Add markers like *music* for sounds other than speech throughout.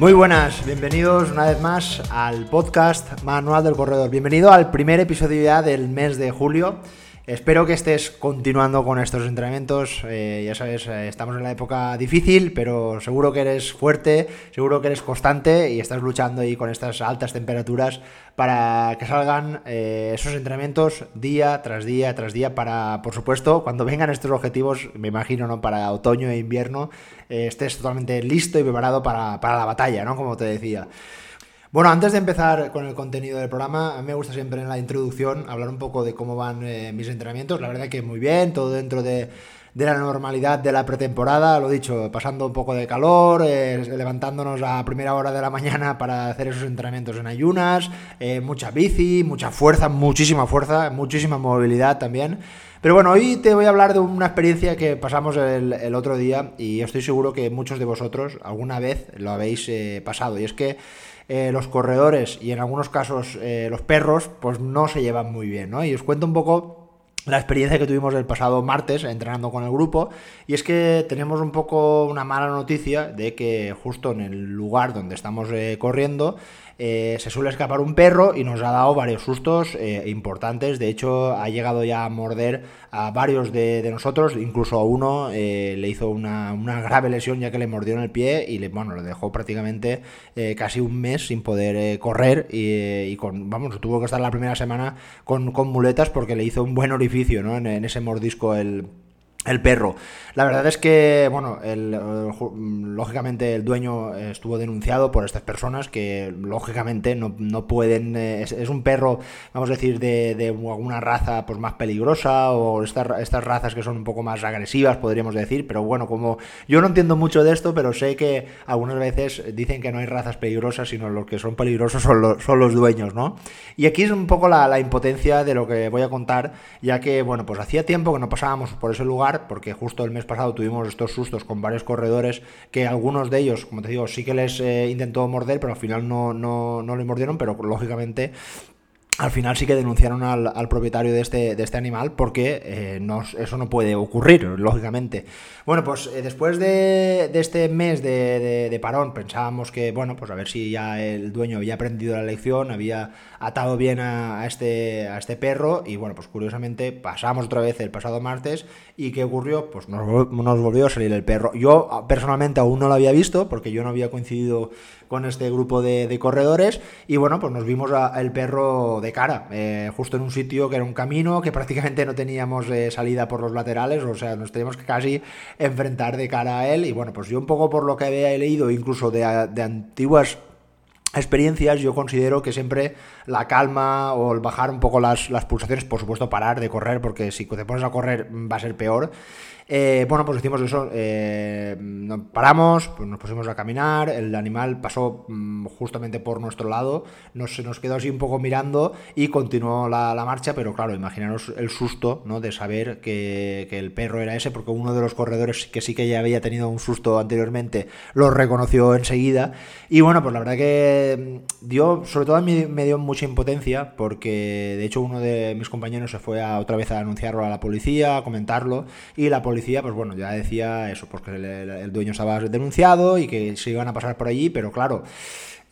Muy buenas, bienvenidos una vez más al podcast Manual del Corredor. Bienvenido al primer episodio ya del mes de julio. Espero que estés continuando con estos entrenamientos. Eh, ya sabes, eh, estamos en la época difícil, pero seguro que eres fuerte, seguro que eres constante y estás luchando ahí con estas altas temperaturas para que salgan eh, esos entrenamientos día tras día tras día para, por supuesto, cuando vengan estos objetivos, me imagino, ¿no? Para otoño e invierno, estés totalmente listo y preparado para, para la batalla, ¿no? Como te decía. Bueno, antes de empezar con el contenido del programa, a mí me gusta siempre en la introducción hablar un poco de cómo van eh, mis entrenamientos. La verdad que muy bien, todo dentro de, la normalidad de la pretemporada, lo dicho, pasando un poco de calor, eh, levantándonos a primera hora de la mañana para hacer esos entrenamientos en ayunas, eh, mucha bici, mucha fuerza, muchísima fuerza, muchísima movilidad también. Pero bueno, hoy te voy a hablar de una experiencia que pasamos el, otro día y estoy seguro que muchos de vosotros alguna vez lo habéis pasado. Y es que eh, los corredores y en algunos casos eh, los perros, pues no se llevan muy bien, ¿no? Y os cuento un poco la experiencia que tuvimos el pasado martes entrenando con el grupo y es que tenemos un poco una mala noticia de que justo en el lugar donde estamos eh, corriendo eh, se suele escapar un perro y nos ha dado varios sustos eh, importantes. De hecho, ha llegado ya a morder a varios de, nosotros, incluso a uno eh, le hizo una, grave lesión ya que le mordió en el pie y le, bueno, le dejó prácticamente casi un mes sin poder correr y, con, vamos, tuvo que estar la primera semana con, muletas porque le hizo un buen orificio ¿no? en ese mordisco el el perro. La verdad es que, bueno, el, lógicamente el dueño estuvo denunciado por estas personas que, lógicamente, no, pueden... Eh, es, un perro, vamos a decir, de, de alguna raza pues más peligrosa o estas, estas razas que son un poco más agresivas, podríamos decir. Pero bueno, como yo no entiendo mucho de esto, pero sé que algunas veces dicen que no hay razas peligrosas, sino los que son peligrosos son los, son los dueños, ¿no? Y aquí es un poco la, la impotencia de lo que voy a contar, ya que, bueno, pues hacía tiempo que no pasábamos por ese lugar porque justo el mes pasado tuvimos estos sustos con varios corredores que algunos de ellos, como te digo, sí que les eh, intentó morder, pero al final no, no, no les mordieron, pero lógicamente al final sí que denunciaron al, propietario de este, de este animal porque eh, eso no puede ocurrir, lógicamente. Bueno, pues eh, después de, este mes de, parón pensábamos que, bueno, pues a ver si ya el dueño había aprendido la lección, había atado bien a, este, a este perro y bueno, pues curiosamente pasamos otra vez el pasado martes y ¿qué ocurrió? Pues nos, volvió a salir el perro. Yo personalmente aún no lo había visto porque yo no había coincidido con este grupo de, corredores y bueno, pues nos vimos al perro de cara, eh, justo en un sitio que era un camino, que prácticamente no teníamos eh, salida por los laterales, o sea, nos teníamos que casi enfrentar de cara a él y bueno, pues yo un poco por lo que había leído, incluso de, antiguas experiencias, yo considero que siempre la calma o el bajar un poco las, las, pulsaciones, por supuesto parar de correr, porque si te pones a correr va a ser peor. Eh, bueno, pues hicimos eso, eh, paramos, pues nos pusimos a caminar, el animal pasó mm, justamente por nuestro lado, nos, nos quedó así un poco mirando y continuó la, marcha, pero claro, imaginaros el susto ¿no? de saber que, el perro era ese, porque uno de los corredores que sí que ya había tenido un susto anteriormente lo reconoció enseguida. Y bueno, pues la verdad que mm, dio, sobre todo a mí me dio mucha impotencia, porque de hecho uno de mis compañeros se fue a, otra vez a anunciarlo a la policía, a comentarlo, y la policía pues bueno, ya decía eso, porque el, dueño estaba denunciado y que se iban a pasar por allí, pero claro,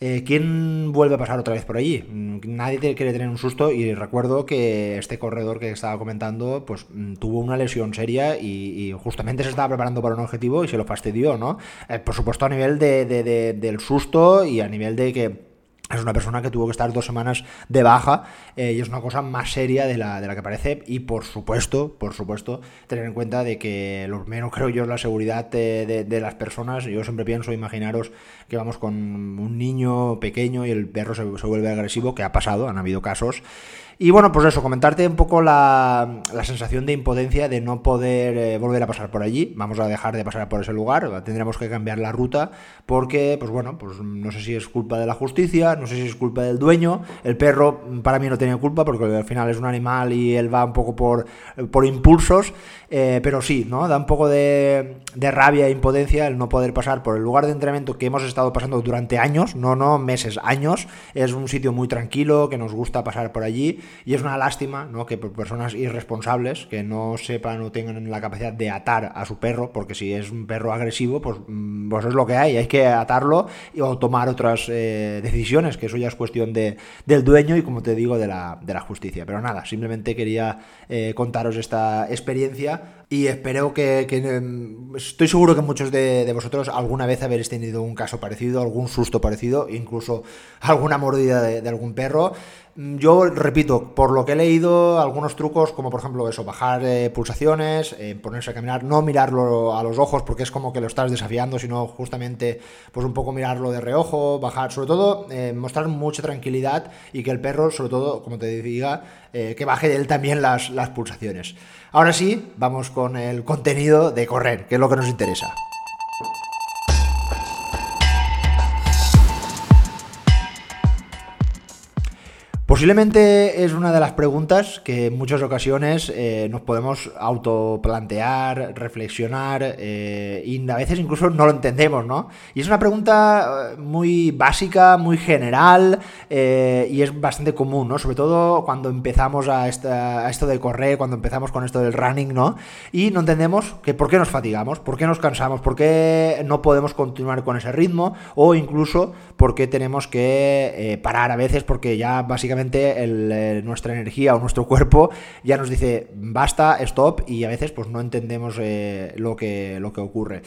eh, ¿quién vuelve a pasar otra vez por allí? Mm, nadie quiere tener un susto y recuerdo que este corredor que estaba comentando, pues mm, tuvo una lesión seria y, justamente se estaba preparando para un objetivo y se lo fastidió, ¿no? Eh, por supuesto a nivel de, del susto y a nivel de que es una persona que tuvo que estar dos semanas de baja eh, y es una cosa más seria de la, de la que parece y por supuesto, por supuesto, tener en cuenta de que lo menos *laughs* creo yo es la seguridad de, las personas. Yo siempre pienso, imaginaros que vamos con un niño pequeño y el perro se vuelve agresivo, que ha pasado, han habido casos. Y bueno, pues eso, comentarte un poco la, sensación de impotencia de no poder eh, volver a pasar por allí. Vamos a dejar de pasar por ese lugar, tendremos que cambiar la ruta porque, pues bueno, pues no sé si es culpa de la justicia, no sé si es culpa del dueño. El perro para mí no tenía culpa porque al final es un animal y él va un poco por, por impulsos, eh, pero sí, ¿no? Da un poco de, de rabia e impotencia el no poder pasar por el lugar de entrenamiento que hemos estado pasando durante años, no, no meses, años. Es un sitio muy tranquilo, que nos gusta pasar por allí y es una lástima ¿no? que personas irresponsables que no sepan o tengan la capacidad de atar a su perro, porque si es un perro agresivo, pues, mm, pues es lo que hay, hay que atarlo o tomar otras eh, decisiones, que eso ya es cuestión de, del dueño y como te digo, de la, de la justicia. Pero nada, simplemente quería eh, contaros esta experiencia y espero que, em, estoy seguro que muchos de, vosotros alguna vez habéis tenido un caso parecido, algún susto parecido, incluso alguna mordida de, algún perro. Mm, yo repito, por lo que he leído, algunos trucos, como por ejemplo eso, bajar eh, pulsaciones, eh, ponerse a caminar, no mirarlo a los ojos porque es como que lo estás desafiando, sino justamente pues un poco mirarlo de reojo, bajar, sobre todo eh, mostrar mucha tranquilidad y que el perro, sobre todo, como te diga, que baje él también las, las pulsaciones. Ahora sí, vamos con el contenido de correr, que es lo que nos interesa. Posiblemente es una de las preguntas que en muchas ocasiones eh, nos podemos autoplantear, reflexionar eh, y a veces incluso no lo entendemos, ¿no? Y es una pregunta eh, muy básica, muy general y es bastante común, ¿no? Sobre todo cuando empezamos a, a, esto de correr, cuando empezamos con esto del running, ¿no? Y no entendemos que por qué nos fatigamos, por qué nos cansamos, por qué no podemos continuar con ese ritmo o incluso por qué tenemos que parar a veces porque ya básicamente eh, nuestra energía o nuestro cuerpo ya nos dice basta, stop y a veces pues no entendemos eh, lo, que, lo que ocurre.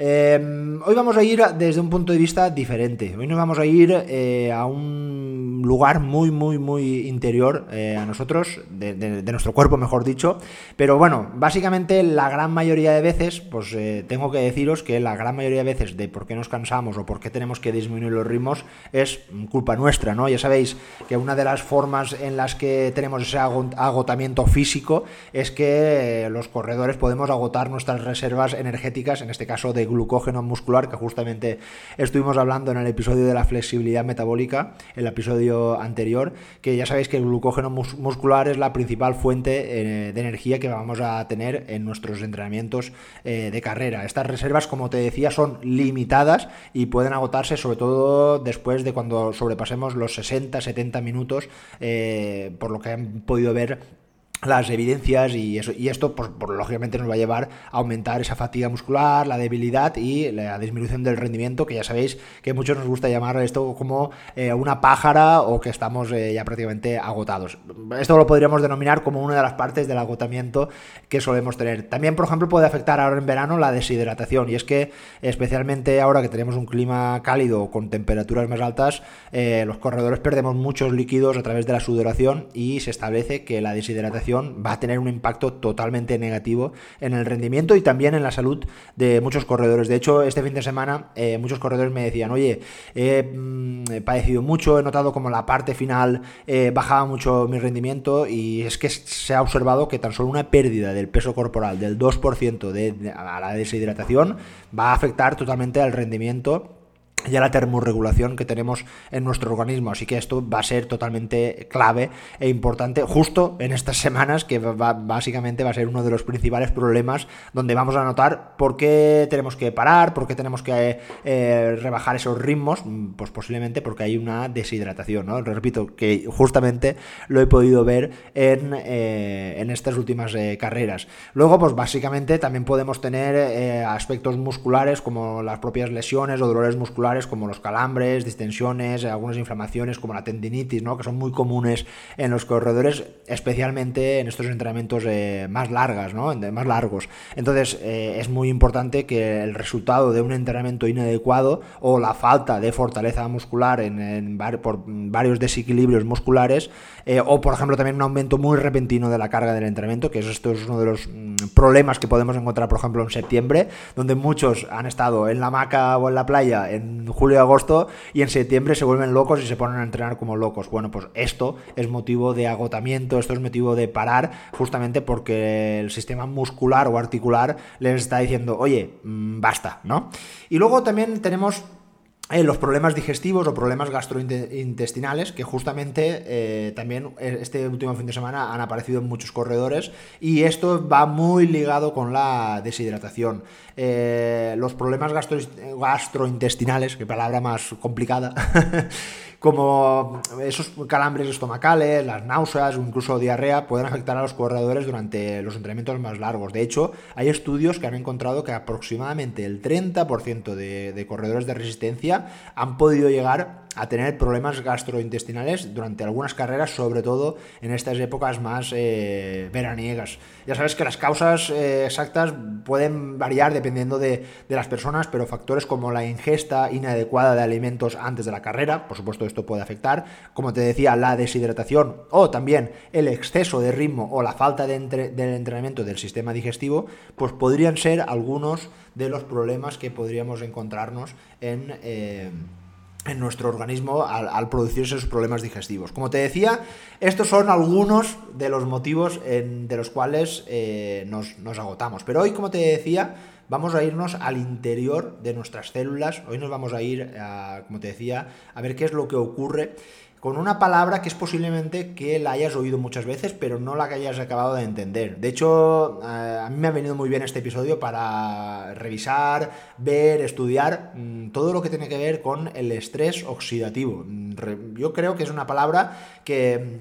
Em, hoy vamos a ir desde un punto de vista diferente. Hoy nos vamos a ir eh, a un lugar muy, muy, muy interior eh, a nosotros, de, nuestro cuerpo, mejor dicho. Pero bueno, básicamente la gran mayoría de veces, pues eh, tengo que deciros que la gran mayoría de veces de por qué nos cansamos o por qué tenemos que disminuir los ritmos es culpa nuestra, ¿no? Ya sabéis que una de las formas en las que tenemos ese agotamiento físico es que los corredores podemos agotar nuestras reservas energéticas, en este caso de glucógeno muscular, que justamente estuvimos hablando en el episodio de la flexibilidad metabólica, el episodio anterior, que ya sabéis que el glucógeno muscular es la principal fuente eh, de energía que vamos a tener en nuestros entrenamientos eh, de carrera. Estas reservas, como te decía, son limitadas y pueden agotarse sobre todo después de cuando sobrepasemos los 60-70 minutos, eh, por lo que han podido ver las evidencias y eso y esto pues, lógicamente nos va a llevar a aumentar esa fatiga muscular, la debilidad y la disminución del rendimiento que ya sabéis que muchos nos gusta llamar esto como eh, una pájara o que estamos eh, ya prácticamente agotados. Esto lo podríamos denominar como una de las partes del agotamiento que solemos tener. También por ejemplo puede afectar ahora en verano la deshidratación y es que especialmente ahora que tenemos un clima cálido con temperaturas más altas eh, los corredores perdemos muchos líquidos a través de la sudoración y se establece que la deshidratación va a tener un impacto totalmente negativo en el rendimiento y también en la salud de muchos corredores. De hecho, este fin de semana eh, muchos corredores me decían, oye, mm, he padecido mucho, he notado como la parte final eh, bajaba mucho mi rendimiento y es que se ha observado que tan solo una pérdida del peso corporal del 2% de, a la deshidratación va a afectar totalmente al rendimiento ya la termorregulación que tenemos en nuestro organismo. Así que esto va a ser totalmente clave e importante justo en estas semanas, que básicamente va a ser uno de los principales problemas donde vamos a notar por qué tenemos que parar, por qué tenemos que eh, rebajar esos ritmos, pues posiblemente porque hay una deshidratación. ¿no? Repito que justamente lo he podido ver en, eh, en estas últimas eh, carreras. Luego, pues básicamente también podemos tener aspectos musculares como las propias lesiones o dolores musculares como los calambres, distensiones, algunas inflamaciones como la tendinitis, ¿no? que son muy comunes en los corredores, especialmente en estos entrenamientos eh, más largas, ¿no? más largos. Entonces eh, es muy importante que el resultado de un entrenamiento inadecuado o la falta de fortaleza muscular en, por varios desequilibrios musculares eh, o por ejemplo también un aumento muy repentino de la carga del entrenamiento, que esto es uno de los mm, problemas que podemos encontrar por ejemplo en septiembre, donde muchos han estado en la hamaca o en la playa en julio y agosto y en septiembre se vuelven locos y se ponen a entrenar como locos. Bueno, pues esto es motivo de agotamiento, esto es motivo de parar, justamente porque el sistema muscular o articular les está diciendo, oye, mm, basta, ¿no? Y luego también tenemos eh, los problemas digestivos o problemas gastrointestinales, que justamente eh, también eh, este último fin de semana han aparecido en muchos corredores y esto va muy ligado con la deshidratación. los problemas gastrointestinales, que palabra más complicada, *laughs* como esos calambres estomacales, las náuseas o incluso diarrea pueden afectar a los corredores durante los entrenamientos más largos. De hecho, hay estudios que han encontrado que aproximadamente el 30% de, de corredores de resistencia han podido llegar a tener problemas gastrointestinales durante algunas carreras, sobre todo en estas épocas más eh, veraniegas. Ya sabes que las causas eh, exactas pueden variar dependiendo de, de, las personas, pero factores como la ingesta inadecuada de alimentos antes de la carrera, por supuesto esto puede afectar, como te decía, la deshidratación o también el exceso de ritmo o la falta de del entrenamiento del sistema digestivo, pues podrían ser algunos de los problemas que podríamos encontrarnos en... Eh, en nuestro organismo al, producirse esos problemas digestivos. Como te decía, estos son algunos de los motivos de los cuales eh, nos, nos agotamos. Pero hoy, como te decía, vamos a irnos al interior de nuestras células. Hoy nos vamos a ir, a, como te decía, a ver qué es lo que ocurre con una palabra que es posiblemente que la hayas oído muchas veces, pero no la que hayas acabado de entender. De hecho, eh, a mí me ha venido muy bien este episodio para revisar, ver, estudiar mm, todo lo que tiene que ver con el estrés oxidativo. Mm, yo creo que es una palabra que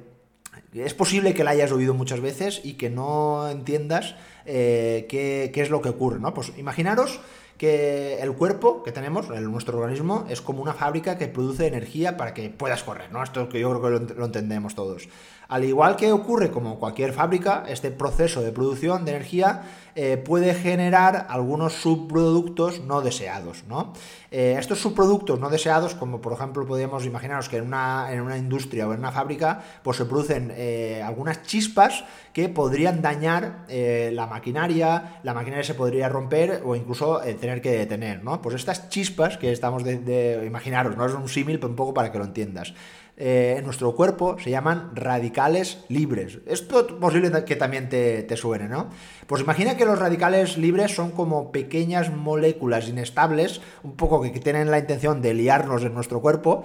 es posible que la hayas oído muchas veces y que no entiendas eh, qué, qué, es lo que ocurre, ¿no? Pues imaginaros que el cuerpo que tenemos, nuestro organismo, es como una fábrica que produce energía para que puedas correr, ¿no? Esto que yo creo que lo entendemos todos. Al igual que ocurre como cualquier fábrica, este proceso de producción de energía eh, puede generar algunos subproductos no deseados. ¿no? Eh, estos subproductos no deseados, como por ejemplo podríamos imaginaros que en una, en una industria o en una fábrica, pues se producen eh, algunas chispas que podrían dañar la maquinaria, la maquinaria se podría romper o incluso tener que detener. ¿no? Pues estas chispas que estamos de, de imaginaros, no es un símil, pero un poco para que lo entiendas. Eh, en nuestro cuerpo se llaman radicales libres. Esto es posible que también te, te, suene, ¿no? Pues imagina que los radicales libres son como pequeñas moléculas inestables, un poco que tienen la intención de liarnos en nuestro cuerpo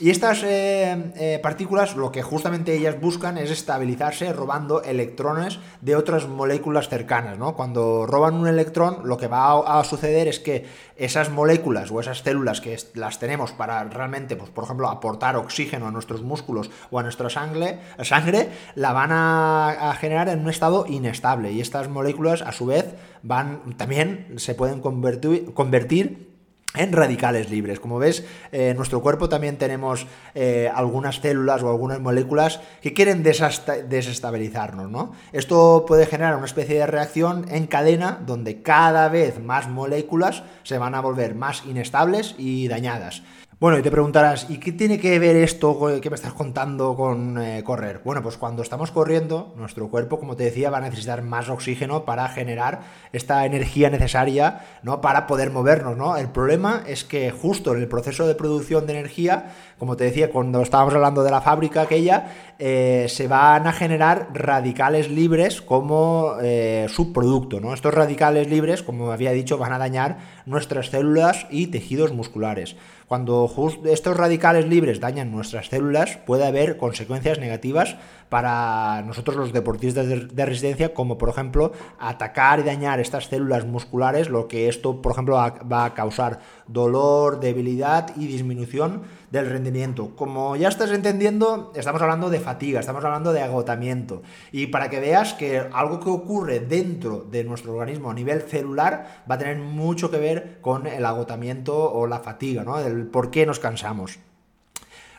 y estas eh, eh, partículas lo que justamente ellas buscan es estabilizarse robando electrones de otras moléculas cercanas. ¿no? Cuando roban un electrón, lo que va a, suceder es que esas moléculas o esas células que las tenemos para realmente, pues, por ejemplo, aportar oxígeno a nuestros músculos o a nuestra sangre, sangre la van a, a generar en un estado inestable. Y estas moléculas, a su vez, van también se pueden convertir, convertir en radicales libres. Como ves, eh, en nuestro cuerpo también tenemos eh, algunas células o algunas moléculas que quieren desestabilizarnos, ¿no? Esto puede generar una especie de reacción en cadena donde cada vez más moléculas se van a volver más inestables y dañadas. Bueno, y te preguntarás, ¿y qué tiene que ver esto que me estás contando con eh, correr? Bueno, pues cuando estamos corriendo, nuestro cuerpo, como te decía, va a necesitar más oxígeno para generar esta energía necesaria, ¿no? Para poder movernos, ¿no? El problema es que justo en el proceso de producción de energía, como te decía, cuando estábamos hablando de la fábrica aquella, eh, se van a generar radicales libres como eh, subproducto, ¿no? Estos radicales libres, como había dicho, van a dañar nuestras células y tejidos musculares. Cuando estos radicales libres dañan nuestras células, puede haber consecuencias negativas para nosotros los deportistas de resistencia, como por ejemplo atacar y dañar estas células musculares, lo que esto, por ejemplo, va a causar dolor, debilidad y disminución del rendimiento. Como ya estás entendiendo, estamos hablando de fatiga, estamos hablando de agotamiento. Y para que veas que algo que ocurre dentro de nuestro organismo a nivel celular va a tener mucho que ver con el agotamiento o la fatiga, ¿no? El por qué nos cansamos.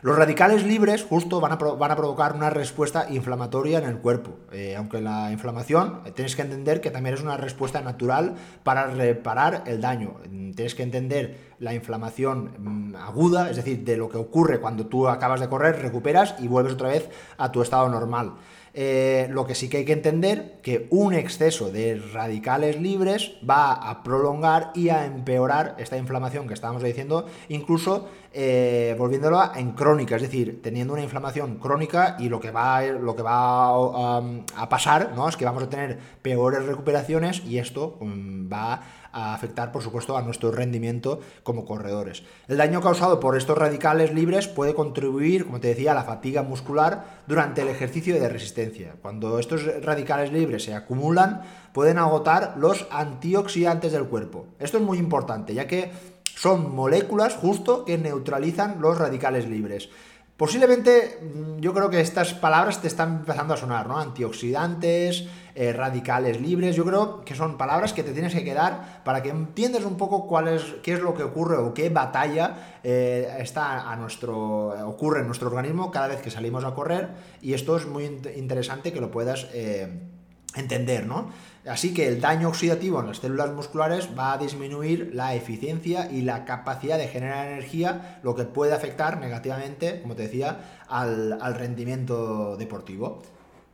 Los radicales libres justo van a, provocar una respuesta inflamatoria en el cuerpo, eh, aunque la inflamación eh, tienes que entender que también es una respuesta natural para reparar el daño. Tienes que entender la inflamación mm, aguda, es decir, de lo que ocurre cuando tú acabas de correr, recuperas y vuelves otra vez a tu estado normal. Eh, lo que sí que hay que entender que un exceso de radicales libres va a prolongar y a empeorar esta inflamación que estábamos diciendo, incluso eh, volviéndola en crónica, es decir, teniendo una inflamación crónica y lo que va, lo que va um, a pasar ¿no? es que vamos a tener peores recuperaciones y esto um, va a afectar, por supuesto, a nuestro rendimiento como corredores. El daño causado por estos radicales libres puede contribuir, como te decía, a la fatiga muscular durante el ejercicio de resistencia. Cuando estos radicales libres se acumulan, pueden agotar los antioxidantes del cuerpo. Esto es muy importante, ya que son moléculas justo que neutralizan los radicales libres. Posiblemente mm, yo creo que estas palabras te están empezando a sonar, ¿no? Antioxidantes, eh, radicales libres, yo creo que son palabras que te tienes que quedar para que entiendas un poco cuál es, qué es lo que ocurre o qué batalla eh, está a nuestro, ocurre en nuestro organismo cada vez que salimos a correr y esto es muy interesante que lo puedas eh, entender, ¿no? Así que el daño oxidativo en las células musculares va a disminuir la eficiencia y la capacidad de generar energía, lo que puede afectar negativamente, como te decía, al, al rendimiento deportivo.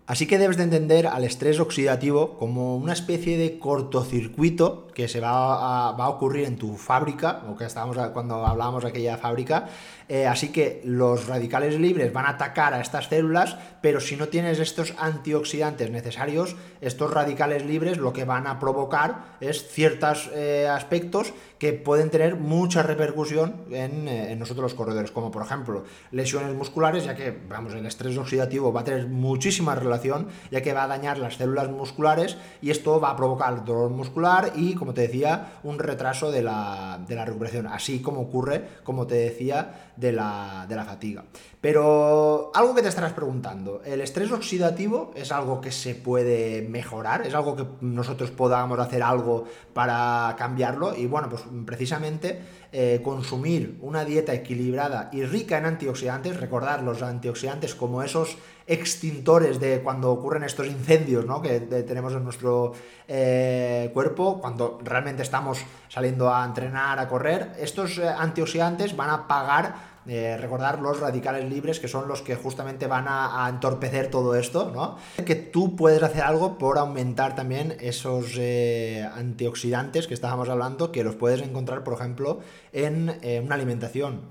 Así que debes de entender al estrés oxidativo como una especie de cortocircuito que se va a, ocurrir en tu fábrica, o que estábamos cuando hablábamos de aquella fábrica. Eh, así que los radicales libres van a atacar a estas células, pero si no tienes estos antioxidantes necesarios, estos radicales libres lo que van a provocar es ciertos eh, aspectos que pueden tener mucha repercusión en, eh, en, nosotros los corredores, como por ejemplo lesiones musculares, ya que vamos, el estrés oxidativo va a tener muchísima relación, ya que va a dañar las células musculares y esto va a provocar dolor muscular y como te decía, un retraso de la, recuperación, así como ocurre, como te decía, de la, de la fatiga. Pero algo que te estarás preguntando, ¿el estrés oxidativo es algo que se puede mejorar? ¿Es algo que nosotros podamos hacer algo para cambiarlo? Y bueno, pues precisamente eh, consumir una dieta equilibrada y rica en antioxidantes, recordar los antioxidantes como esos extintores de cuando ocurren estos incendios ¿no? que tenemos en nuestro eh, cuerpo, cuando realmente estamos saliendo a entrenar, a correr, estos eh, antioxidantes van a pagar eh, recordar los radicales libres, que son los que justamente van a, entorpecer todo esto, ¿no? Que tú puedes hacer algo por aumentar también esos eh, antioxidantes que estábamos hablando, que los puedes encontrar, por ejemplo, en eh, una alimentación.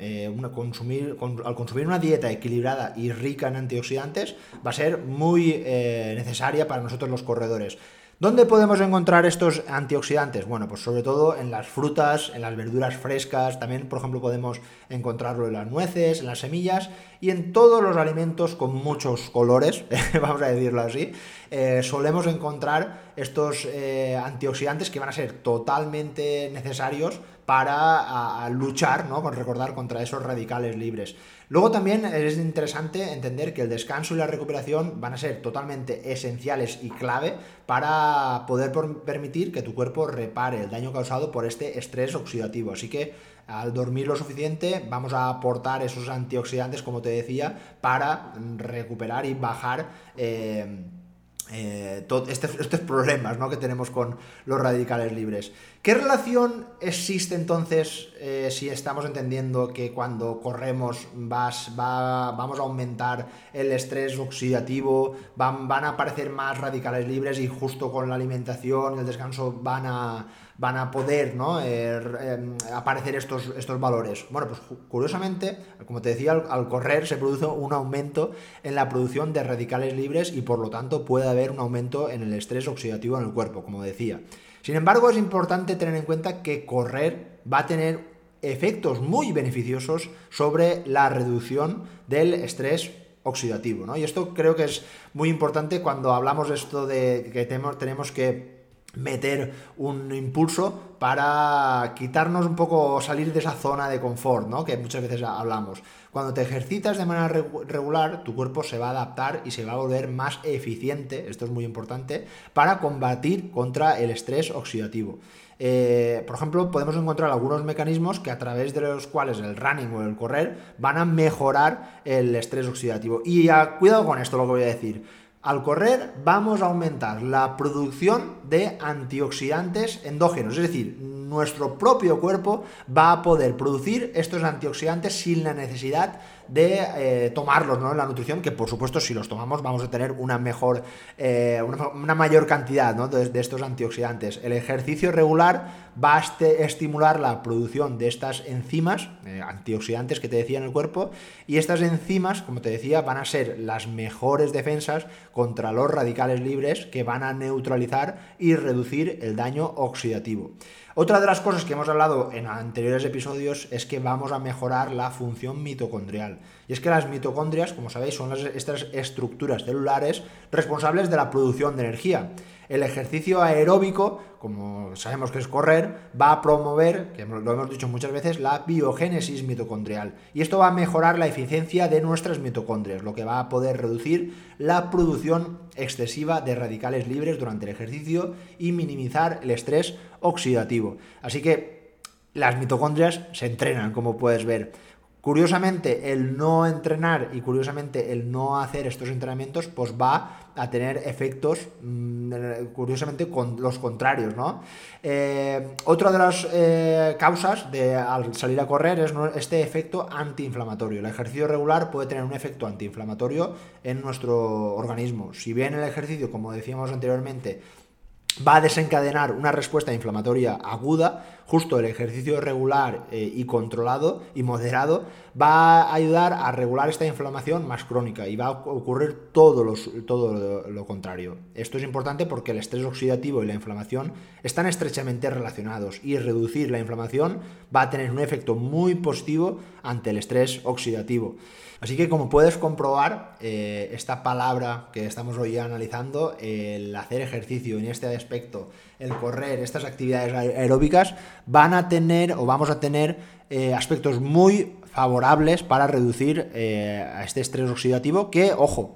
consumir, al consumir una dieta equilibrada y rica en antioxidantes, va a ser muy necesaria para nosotros los corredores. ¿Dónde podemos encontrar estos antioxidantes? Bueno, pues sobre todo en las frutas, en las verduras frescas, también por ejemplo podemos encontrarlo en las nueces, en las semillas y en todos los alimentos con muchos colores, *laughs* vamos a decirlo así, eh, solemos encontrar estos eh, antioxidantes que van a ser totalmente necesarios para luchar, ¿no? Con recordar contra esos radicales libres. Luego también es interesante entender que el descanso y la recuperación van a ser totalmente esenciales y clave para poder permitir que tu cuerpo repare el daño causado por este estrés oxidativo. Así que al dormir lo suficiente vamos a aportar esos antioxidantes, como te decía, para recuperar y bajar... Eh, eh, este, estos problemas ¿no? que tenemos con los radicales libres. ¿Qué relación existe entonces eh, si estamos entendiendo que cuando corremos vas, va, vamos a aumentar el estrés oxidativo, van, van a aparecer más radicales libres y justo con la alimentación y el descanso van a, van a poder ¿no? Eh, em, aparecer estos, estos valores? Bueno, pues curiosamente, como te decía, al, correr se produce un aumento en la producción de radicales libres y por lo tanto puede haber un aumento en el estrés oxidativo en el cuerpo, como decía. Sin embargo, es importante tener en cuenta que correr va a tener efectos muy beneficiosos sobre la reducción del estrés oxidativo, ¿no? Y esto creo que es muy importante cuando hablamos de esto de que tenemos que meter un impulso para quitarnos un poco, salir de esa zona de confort, ¿no? Que muchas veces hablamos. Cuando te ejercitas de manera regular, tu cuerpo se va a adaptar y se va a volver más eficiente, esto es muy importante, para combatir contra el estrés oxidativo. Eh, por ejemplo, podemos encontrar algunos mecanismos que a través de los cuales el running o el correr van a mejorar el estrés oxidativo. Y cuidado con esto, lo que voy a decir al correr vamos a aumentar la producción de antioxidantes endógenos, es decir, nuestro propio cuerpo va a poder producir estos antioxidantes sin la necesidad eh, tomarlos ¿no? en la nutrición, que por supuesto si los tomamos vamos a tener una mejor, eh, una, mayor cantidad de, estos antioxidantes. El ejercicio regular va a estimular la producción de estas enzimas, eh, antioxidantes que te decía en el cuerpo, y estas enzimas, como te decía, van a ser las mejores defensas contra los radicales libres que van a neutralizar y reducir el daño oxidativo. Otra de las cosas que hemos hablado en anteriores episodios es que vamos a mejorar la función mitocondrial. Y es que las mitocondrias, como sabéis, son estas estructuras celulares responsables de la producción de energía. El ejercicio aeróbico, como sabemos que es correr, va a promover, que lo hemos dicho muchas veces, la biogénesis mitocondrial. Y esto va a mejorar la eficiencia de nuestras mitocondrias, lo que va a poder reducir la producción excesiva de radicales libres durante el ejercicio y minimizar el estrés oxidativo. Así que las mitocondrias se entrenan, como puedes ver. Curiosamente, el no entrenar y curiosamente el no hacer estos entrenamientos, pues va a tener efectos, mm, curiosamente, con los contrarios, ¿no? Eh, otra de las eh, causas de al salir a correr es este efecto antiinflamatorio. El ejercicio regular puede tener un efecto antiinflamatorio en nuestro organismo. Si bien el ejercicio, como decíamos anteriormente, va a desencadenar una respuesta inflamatoria aguda, justo el ejercicio regular eh, y controlado y moderado va a ayudar a regular esta inflamación más crónica y va a ocurrir todo, todo lo, contrario. Esto es importante porque el estrés oxidativo y la inflamación están estrechamente relacionados y reducir la inflamación va a tener un efecto muy positivo ante el estrés oxidativo. Así que como puedes comprobar, eh, esta palabra que estamos hoy analizando, el hacer ejercicio en este aspecto, el correr, estas actividades aeróbicas, van a tener o vamos a tener eh, aspectos muy favorables para reducir eh, a este estrés oxidativo que, ojo,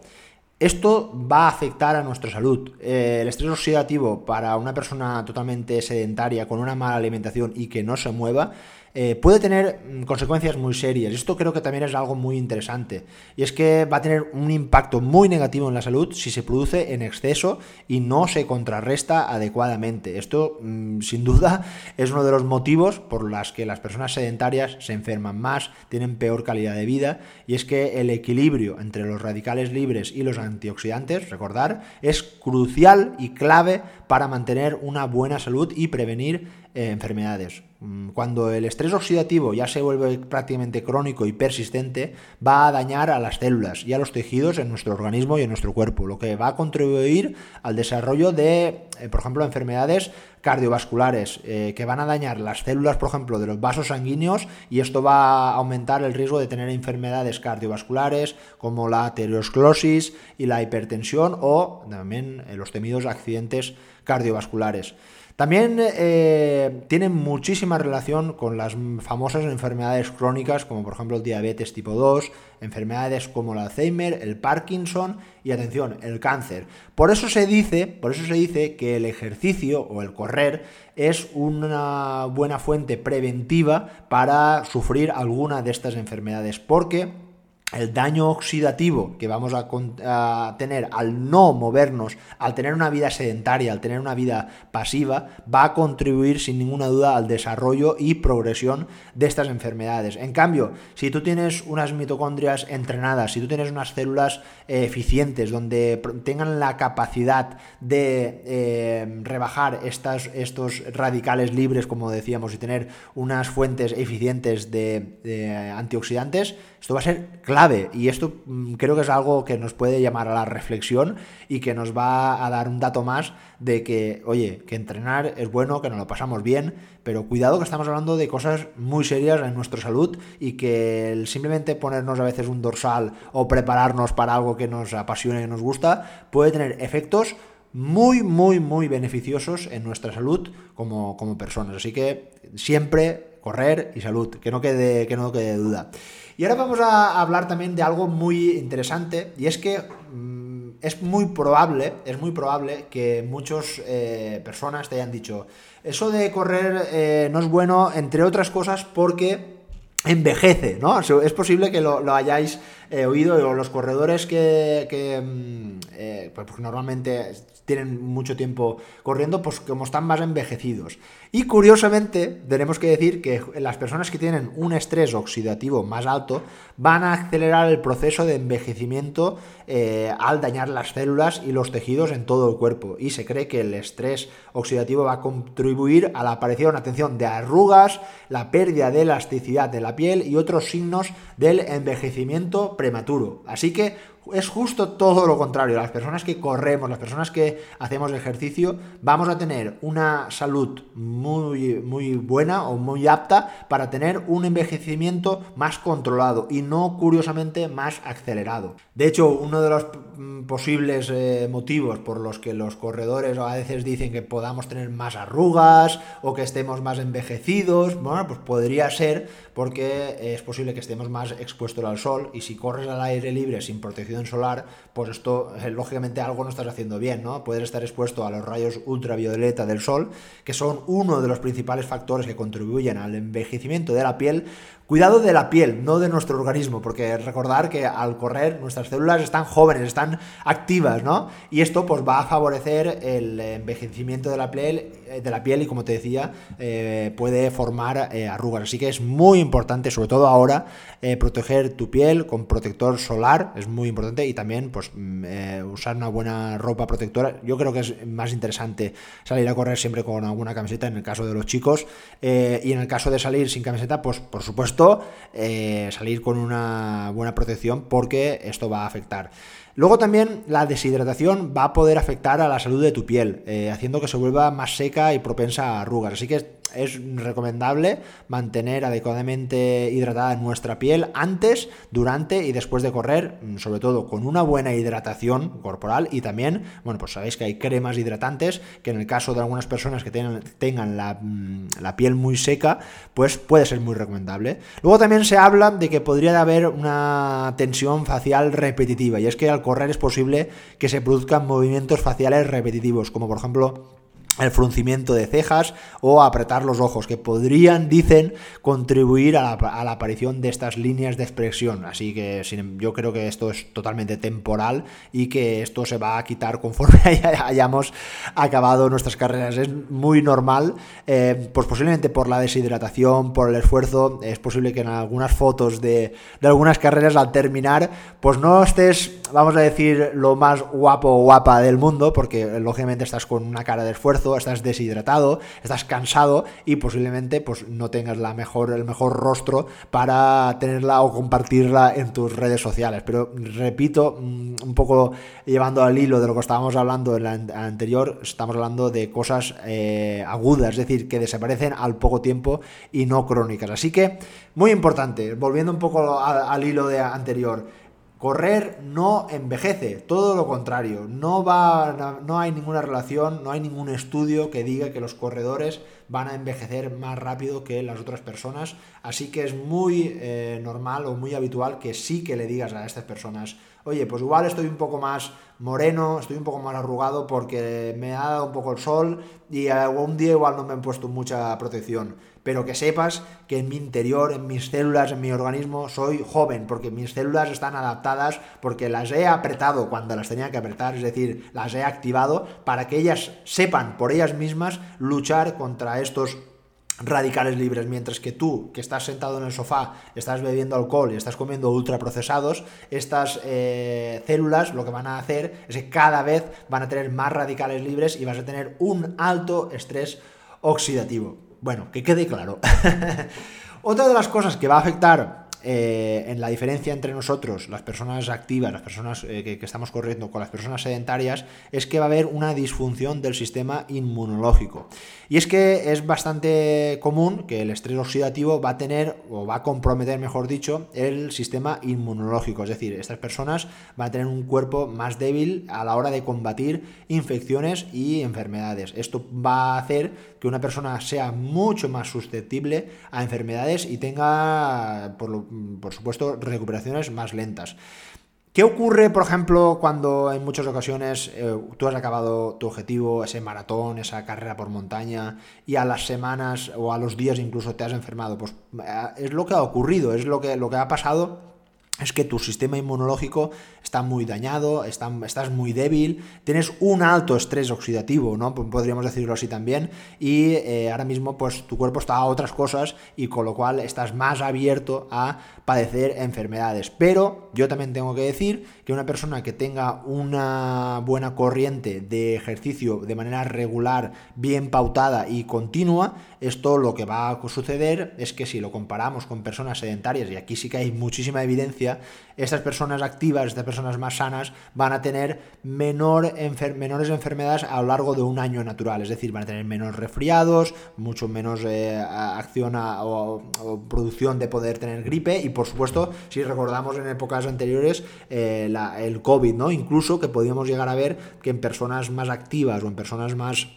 esto va a afectar a nuestra salud. el estrés oxidativo para una persona totalmente sedentaria, con una mala alimentación y que no se mueva, eh, puede tener mm, consecuencias muy serias. Esto creo que también es algo muy interesante. Y es que va a tener un impacto muy negativo en la salud si se produce en exceso y no se contrarresta adecuadamente. Esto, mm, sin duda, *laughs* es uno de los motivos por los que las personas sedentarias se enferman más, tienen peor calidad de vida. Y es que el equilibrio entre los radicales libres y los antioxidantes, recordar, es crucial y clave para mantener una buena salud y prevenir eh, enfermedades. Mm, cuando el estrés oxidativo ya se vuelve prácticamente crónico y persistente, va a dañar a las células y a los tejidos en nuestro organismo y en nuestro cuerpo, lo que va a contribuir al desarrollo de, eh, por ejemplo, enfermedades cardiovasculares eh, que van a dañar las células, por ejemplo, de los vasos sanguíneos y esto va a aumentar el riesgo de tener enfermedades cardiovasculares como la aterosclerosis y la hipertensión o también los temidos accidentes cardiovasculares. También eh, tienen muchísima relación con las famosas enfermedades crónicas, como por ejemplo el diabetes tipo 2, enfermedades como el Alzheimer, el Parkinson y atención, el cáncer. Por eso se dice, por eso se dice que el ejercicio o el correr es una buena fuente preventiva para sufrir alguna de estas enfermedades, porque el daño oxidativo que vamos a, tener al no movernos, al tener una vida sedentaria, al tener una vida pasiva, va a contribuir sin ninguna duda al desarrollo y progresión de estas enfermedades. En cambio, si tú tienes unas mitocondrias entrenadas, si tú tienes unas células eh, eficientes donde tengan la capacidad de eh, rebajar estas, estos radicales libres, como decíamos, y tener unas fuentes eficientes de antioxidantes, esto va a ser y esto mm, creo que es algo que nos puede llamar a la reflexión y que nos va a dar un dato más de que, oye, que entrenar es bueno, que nos lo pasamos bien, pero cuidado que estamos hablando de cosas muy serias en nuestra salud y que el simplemente ponernos a veces un dorsal o prepararnos para algo que nos apasiona y nos gusta puede tener efectos muy, muy, muy beneficiosos en nuestra salud como, como personas. Así que siempre correr y salud, que no quede, que no quede duda. Y ahora vamos a hablar también de algo muy interesante, y es que mm, es muy probable, es muy probable que muchas eh, personas te hayan dicho, eso de correr eh, no es bueno, entre otras cosas, porque envejece, ¿no? Es posible que lo, hayáis eh, oído, los corredores que, mm, pues normalmente tienen mucho tiempo corriendo, pues como están más envejecidos. Y curiosamente, tenemos que decir que las personas que tienen un estrés oxidativo más alto van a acelerar el proceso de envejecimiento eh, al dañar las células y los tejidos en todo el cuerpo. Y se cree que el estrés oxidativo va a contribuir a la aparición, atención, de arrugas, la pérdida de elasticidad de la piel y otros signos del envejecimiento prematuro. Así que es justo todo lo contrario. Las personas que corremos, las personas que hacemos ejercicio, vamos a tener una salud muy, muy buena o muy apta para tener un envejecimiento más controlado y no, curiosamente, más acelerado. De hecho, uno de los mm, posibles eh, motivos por los que los corredores a veces dicen que podamos tener más arrugas o que estemos más envejecidos, bueno, pues podría ser porque es posible que estemos más expuestos al sol y si corres al aire libre sin protección solar, pues esto eh, lógicamente algo no estás haciendo bien, ¿no? Puedes estar expuesto a los rayos ultravioleta del sol, que son uno de los principales factores que contribuyen al envejecimiento de la piel, Cuidado de la piel, no de nuestro organismo, porque recordar que al correr nuestras células están jóvenes, están activas, ¿no? Y esto pues va a favorecer el envejecimiento de la piel, eh, de la piel y como te decía, eh, puede formar eh, arrugas. Así que es muy importante, sobre todo ahora, proteger tu piel con protector solar, es muy importante, y también pues mm, usar una buena ropa protectora. Yo creo que es más interesante salir a correr siempre con alguna camiseta en el caso de los chicos, y en el caso de salir sin camiseta, pues por supuesto eh, salir con una buena protección porque esto va a afectar. Luego también la deshidratación va a poder afectar a la salud de tu piel, eh, haciendo que se vuelva más seca y propensa a arrugas. Así que es recomendable mantener adecuadamente hidratada nuestra piel antes, durante y después de correr, mm, sobre todo con una buena hidratación corporal y también, bueno, pues sabéis que hay cremas hidratantes que en el caso de algunas personas que tengan, la, mm, la piel muy seca, pues puede ser muy recomendable. Luego también se habla de que podría haber una tensión facial repetitiva y es que al correr es posible que se produzcan movimientos faciales repetitivos, como por ejemplo el fruncimiento de cejas o apretar los ojos, que podrían, dicen, contribuir a la, aparición de estas líneas de expresión. Así que yo creo que esto es totalmente temporal y que esto se va a quitar conforme *laughs* hayamos acabado nuestras carreras. Es muy normal, eh, pues posiblemente por la deshidratación, por el esfuerzo, es posible que en algunas fotos de, de algunas carreras al terminar, pues no estés, vamos a decir, lo más guapo o guapa del mundo, porque lógicamente estás con una cara de esfuerzo estás deshidratado, estás cansado y posiblemente pues no tengas la mejor, el mejor rostro para tenerla o compartirla en tus redes sociales. Pero repito, mm, un poco llevando al hilo de lo que estábamos hablando en la anterior, estamos hablando de cosas eh, agudas, es decir, que desaparecen al poco tiempo y no crónicas. Así que, muy importante, volviendo un poco al hilo de anterior, Correr no envejece, todo lo contrario, no, va, no hay ninguna relación, no hay ningún estudio que diga que los corredores van a envejecer más rápido que las otras personas, así que es muy eh, normal o muy habitual que sí que le digas a estas personas, oye, pues igual estoy un poco más moreno, estoy un poco más arrugado porque me ha dado un poco el sol y un día igual no me han puesto mucha protección pero que sepas que en mi interior, en mis células, en mi organismo, soy joven, porque mis células están adaptadas, porque las he apretado cuando las tenía que apretar, es decir, las he activado para que ellas sepan por ellas mismas luchar contra estos radicales libres, mientras que tú, que estás sentado en el sofá, estás bebiendo alcohol y estás comiendo ultraprocesados, estas eh, células lo que van a hacer es que cada vez van a tener más radicales libres y vas a tener un alto estrés oxidativo. Bueno, que quede claro. *laughs* Otra de las cosas que va a afectar eh, en la diferencia entre nosotros, las personas activas, las personas eh, que, estamos corriendo con las personas sedentarias, es que va a haber una disfunción del sistema inmunológico. Y es que es bastante común que el estrés oxidativo va a tener, o va a comprometer, mejor dicho, el sistema inmunológico. Es decir, estas personas van a tener un cuerpo más débil a la hora de combatir infecciones y enfermedades. Esto va a hacer que una persona sea mucho más susceptible a enfermedades y tenga, por por supuesto, recuperaciones más lentas. ¿Qué ocurre, por ejemplo, cuando en muchas ocasiones eh, tú has acabado tu objetivo, ese maratón, esa carrera por montaña, y a las semanas o a los días incluso te has enfermado? Pues eh, es lo que ha ocurrido, es lo que, lo que ha pasado es que tu sistema inmunológico está muy dañado, estás muy débil, tienes un alto estrés oxidativo, ¿no? Podríamos decirlo así también, y eh, ahora mismo pues tu cuerpo está a otras cosas y con lo cual estás más abierto a padecer enfermedades. Pero yo también tengo que decir que una persona que tenga una buena corriente de ejercicio de manera regular, bien pautada y continua, esto lo que va a suceder es que si lo comparamos con personas sedentarias, y aquí sí que hay muchísima evidencia, estas personas activas, estas personas más sanas van a tener menor menores enfermedades a lo largo de un año natural, es decir, van a tener menos resfriados, mucho menos eh, acción o, producción de poder tener gripe y por supuesto, si recordamos en épocas anteriores, eh, el COVID, ¿no? Incluso que podíamos llegar a ver que en personas más activas o en personas más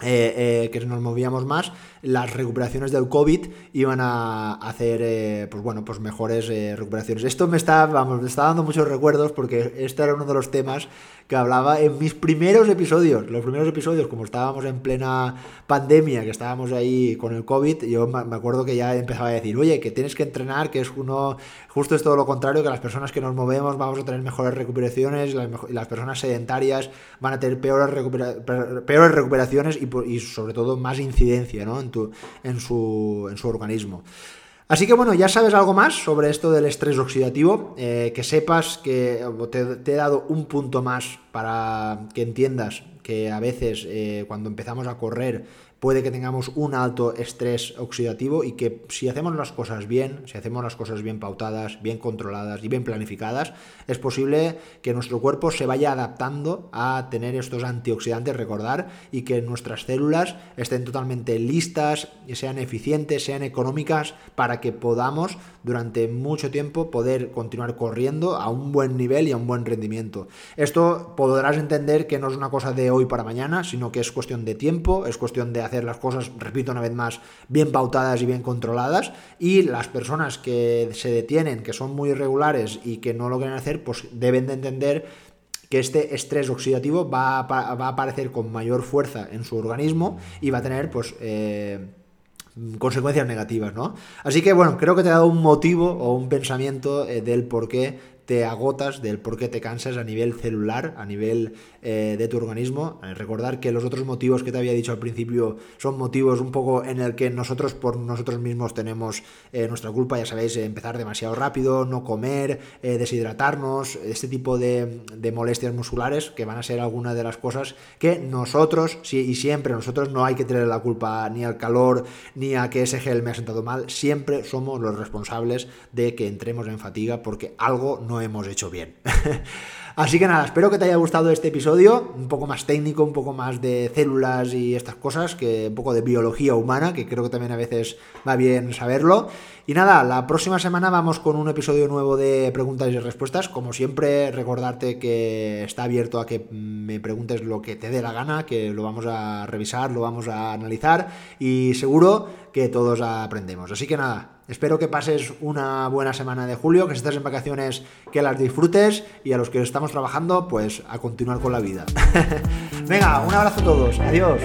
eh, eh, que nos movíamos más, las recuperaciones del COVID iban a hacer, eh, pues bueno, pues mejores recuperaciones. Esto me está, vamos, me está dando muchos recuerdos porque este era uno de los temas que hablaba en mis primeros episodios. Los primeros episodios, como estábamos en plena pandemia, que estábamos ahí con el COVID, yo me acuerdo que ya empezaba a decir, oye, que tienes que entrenar, que es uno, justo es todo lo contrario, que las personas que nos movemos vamos a tener mejores recuperaciones, y las, personas sedentarias van a tener peores, peores recuperaciones y y, sobre todo más incidencia en, tu, en, su, en su organismo. Así que bueno, ya sabes algo más sobre esto del estrés oxidativo, eh, que sepas que te, he dado un punto más para que entiendas que a veces eh, cuando empezamos a correr puede que tengamos un alto estrés oxidativo y que si hacemos las cosas bien, si hacemos las cosas bien pautadas, bien controladas y bien planificadas, es posible que nuestro cuerpo se vaya adaptando a tener estos antioxidantes, recordar, y que nuestras células estén totalmente listas, sean eficientes, sean económicas, para que podamos durante mucho tiempo poder continuar corriendo a un buen nivel y a un buen rendimiento. Esto podrás entender que no es una cosa de hoy para mañana, sino que es cuestión de tiempo, es cuestión de hacer las cosas, repito una vez más, bien pautadas y bien controladas. Y las personas que se detienen, que son muy irregulares y que no lo quieren hacer, pues deben de entender que este estrés oxidativo va a, va a aparecer con mayor fuerza en su organismo y va a tener, pues, eh, consecuencias negativas, ¿no? Así que bueno, creo que te he dado un motivo o un pensamiento eh, del por qué te agotas, del por qué te cansas a nivel celular, a nivel eh, de tu organismo. Eh, recordar que los otros motivos que te había dicho al principio son motivos un poco en el que nosotros por nosotros mismos tenemos eh, nuestra culpa, ya sabéis, empezar demasiado rápido, no comer, deshidratarnos, este tipo de, molestias musculares que van a ser algunas de las cosas que nosotros, y siempre nosotros no hay que tener la culpa ni al calor ni a que ese gel me ha sentado mal, siempre somos los responsables de que entremos en fatiga porque algo no hemos hecho bien. *laughs* Así que nada, espero que te haya gustado este episodio, un poco más técnico, un poco más de células y estas cosas, que un poco de biología humana, que creo que también a veces va bien saberlo. Y nada, la próxima semana vamos con un episodio nuevo de preguntas y respuestas. Como siempre, recordarte que está abierto a que me preguntes lo que te dé la gana, que lo vamos a revisar, lo vamos a analizar y seguro que todos aprendemos. Así que nada, Espero que pases una buena semana de julio, que si estás en vacaciones que las disfrutes y a los que estamos trabajando, pues a continuar con la vida. *laughs* Venga, un abrazo a todos. Adiós.